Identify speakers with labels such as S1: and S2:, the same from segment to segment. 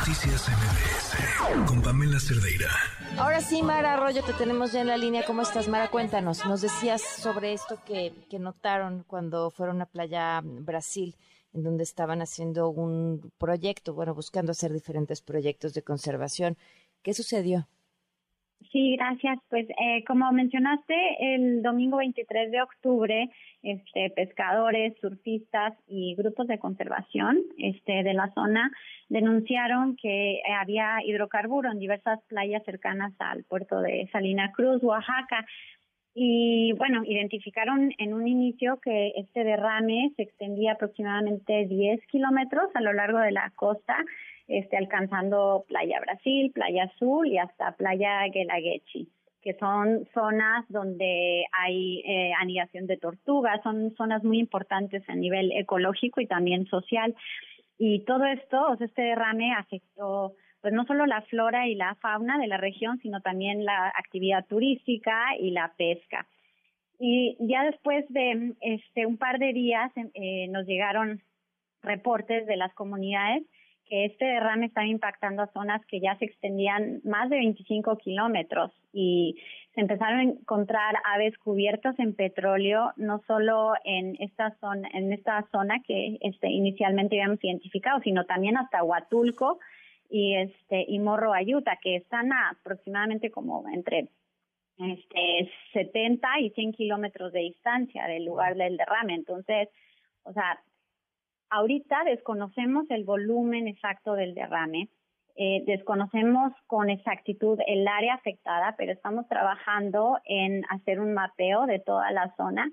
S1: Noticias MBS con Pamela Cerdeira.
S2: Ahora sí, Mara Arroyo, te tenemos ya en la línea. ¿Cómo estás, Mara? Cuéntanos. Nos decías sobre esto que, que notaron cuando fueron a Playa Brasil, en donde estaban haciendo un proyecto, bueno, buscando hacer diferentes proyectos de conservación. ¿Qué sucedió?
S3: Sí, gracias. Pues eh, como mencionaste, el domingo 23 de octubre, este, pescadores, surfistas y grupos de conservación este, de la zona denunciaron que había hidrocarburo en diversas playas cercanas al puerto de Salina Cruz, Oaxaca. Y bueno, identificaron en un inicio que este derrame se extendía aproximadamente 10 kilómetros a lo largo de la costa este, alcanzando Playa Brasil, Playa Azul y hasta Playa Guelaguetchi, que son zonas donde hay eh, anidación de tortugas, son zonas muy importantes a nivel ecológico y también social. Y todo esto, o sea, este derrame afectó pues no solo la flora y la fauna de la región, sino también la actividad turística y la pesca. Y ya después de este un par de días eh, nos llegaron reportes de las comunidades que este derrame estaba impactando a zonas que ya se extendían más de 25 kilómetros y se empezaron a encontrar aves cubiertas en petróleo, no solo en esta zona, en esta zona que este, inicialmente habíamos identificado, sino también hasta Huatulco y este y Morro Ayuta, que están a aproximadamente como entre este 70 y 100 kilómetros de distancia del lugar del derrame. Entonces, o sea, Ahorita desconocemos el volumen exacto del derrame, eh, desconocemos con exactitud el área afectada, pero estamos trabajando en hacer un mapeo de toda la zona.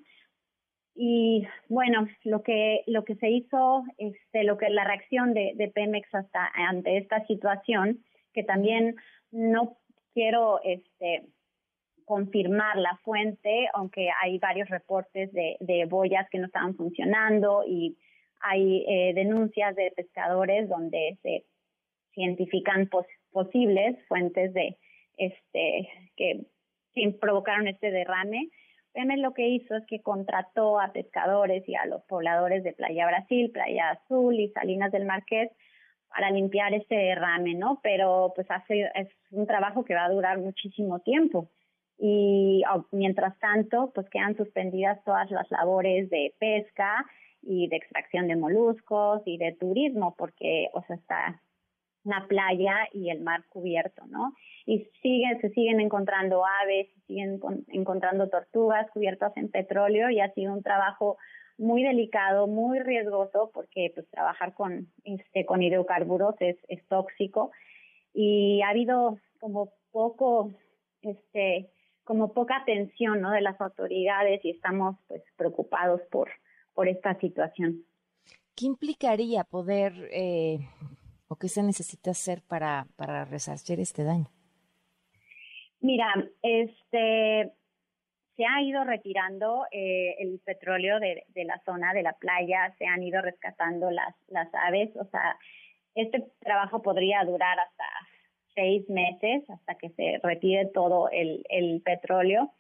S3: Y bueno, lo que lo que se hizo, este, lo que la reacción de, de Pemex hasta ante esta situación, que también no quiero este confirmar la fuente, aunque hay varios reportes de, de boyas que no estaban funcionando y hay eh, denuncias de pescadores donde se identifican posibles fuentes de este que, provocaron este derrame. Pemex lo que hizo es que contrató a pescadores y a los pobladores de Playa Brasil, Playa Azul y Salinas del Marqués para limpiar este derrame, ¿no? Pero pues hace, es un trabajo que va a durar muchísimo tiempo. Y oh, mientras tanto, pues quedan suspendidas todas las labores de pesca, y de extracción de moluscos y de turismo, porque, o sea, está la playa y el mar cubierto, ¿no? Y siguen, se siguen encontrando aves, siguen encontrando tortugas cubiertas en petróleo y ha sido un trabajo muy delicado, muy riesgoso, porque pues trabajar con, este, con hidrocarburos es, es tóxico y ha habido como poco, este, como poca atención, ¿no? De las autoridades y estamos pues preocupados por, por esta situación.
S2: ¿Qué implicaría poder eh, o qué se necesita hacer para, para resarcir este daño?
S3: Mira, este se ha ido retirando eh, el petróleo de, de, la zona de la playa, se han ido rescatando las, las aves, o sea, este trabajo podría durar hasta seis meses, hasta que se retire todo el, el petróleo.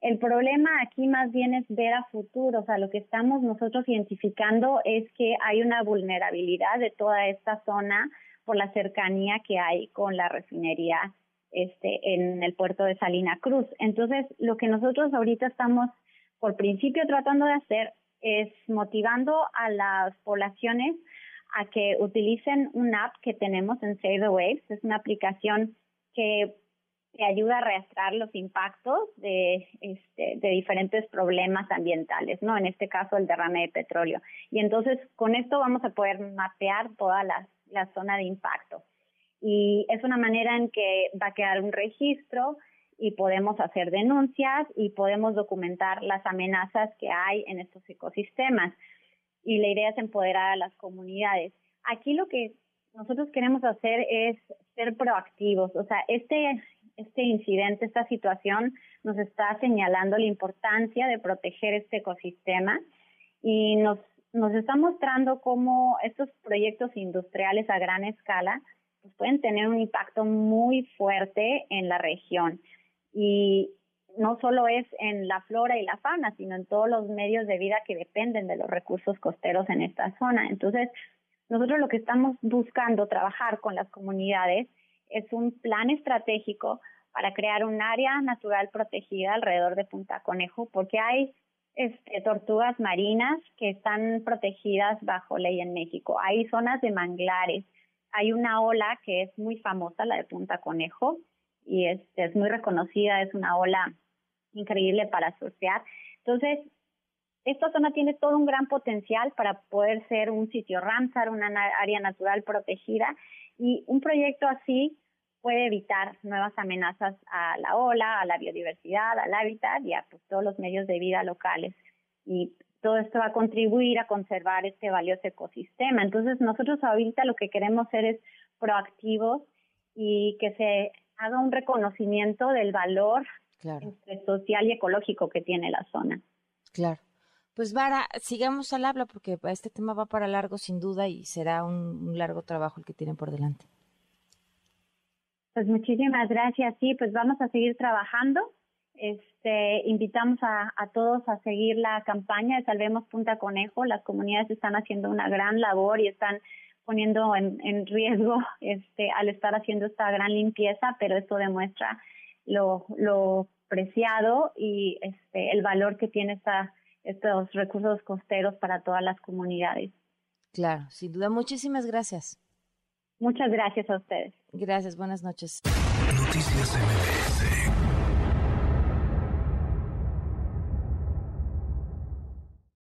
S3: El problema aquí más bien es ver a futuro, o sea, lo que estamos nosotros identificando es que hay una vulnerabilidad de toda esta zona por la cercanía que hay con la refinería este en el puerto de Salina Cruz. Entonces, lo que nosotros ahorita estamos por principio tratando de hacer es motivando a las poblaciones a que utilicen una app que tenemos en Save the Waves, es una aplicación que te ayuda a rastrear los impactos de, este, de diferentes problemas ambientales, ¿no? En este caso, el derrame de petróleo. Y entonces, con esto vamos a poder mapear toda la, la zona de impacto. Y es una manera en que va a quedar un registro y podemos hacer denuncias y podemos documentar las amenazas que hay en estos ecosistemas. Y la idea es empoderar a las comunidades. Aquí lo que nosotros queremos hacer es ser proactivos. O sea, este este incidente, esta situación nos está señalando la importancia de proteger este ecosistema y nos, nos está mostrando cómo estos proyectos industriales a gran escala pues pueden tener un impacto muy fuerte en la región. Y no solo es en la flora y la fauna, sino en todos los medios de vida que dependen de los recursos costeros en esta zona. Entonces, nosotros lo que estamos buscando trabajar con las comunidades es un plan estratégico para crear un área natural protegida alrededor de Punta Conejo, porque hay este, tortugas marinas que están protegidas bajo ley en México. Hay zonas de manglares. Hay una ola que es muy famosa, la de Punta Conejo, y este, es muy reconocida, es una ola increíble para surfear. Entonces, esta zona tiene todo un gran potencial para poder ser un sitio Ramsar, una área natural protegida, y un proyecto así puede evitar nuevas amenazas a la ola, a la biodiversidad, al hábitat y a pues, todos los medios de vida locales. Y todo esto va a contribuir a conservar este valioso ecosistema. Entonces, nosotros ahorita lo que queremos ser es proactivos y que se haga un reconocimiento del valor este, social y ecológico que tiene la zona.
S2: Claro. Pues Vara, sigamos al habla porque este tema va para largo sin duda y será un largo trabajo el que tienen por delante.
S3: Pues muchísimas gracias. Sí, pues vamos a seguir trabajando. Este, invitamos a, todos a seguir la campaña de Salvemos Punta Conejo. Las comunidades están haciendo una gran labor y están poniendo en, riesgo este, al estar haciendo esta gran limpieza, pero esto demuestra lo, lo preciado y este, el valor que tiene esta, estos recursos costeros para todas las comunidades.
S2: Claro, sin duda. Muchísimas gracias.
S3: Muchas gracias a ustedes.
S2: Gracias, buenas noches.
S1: Noticias MBS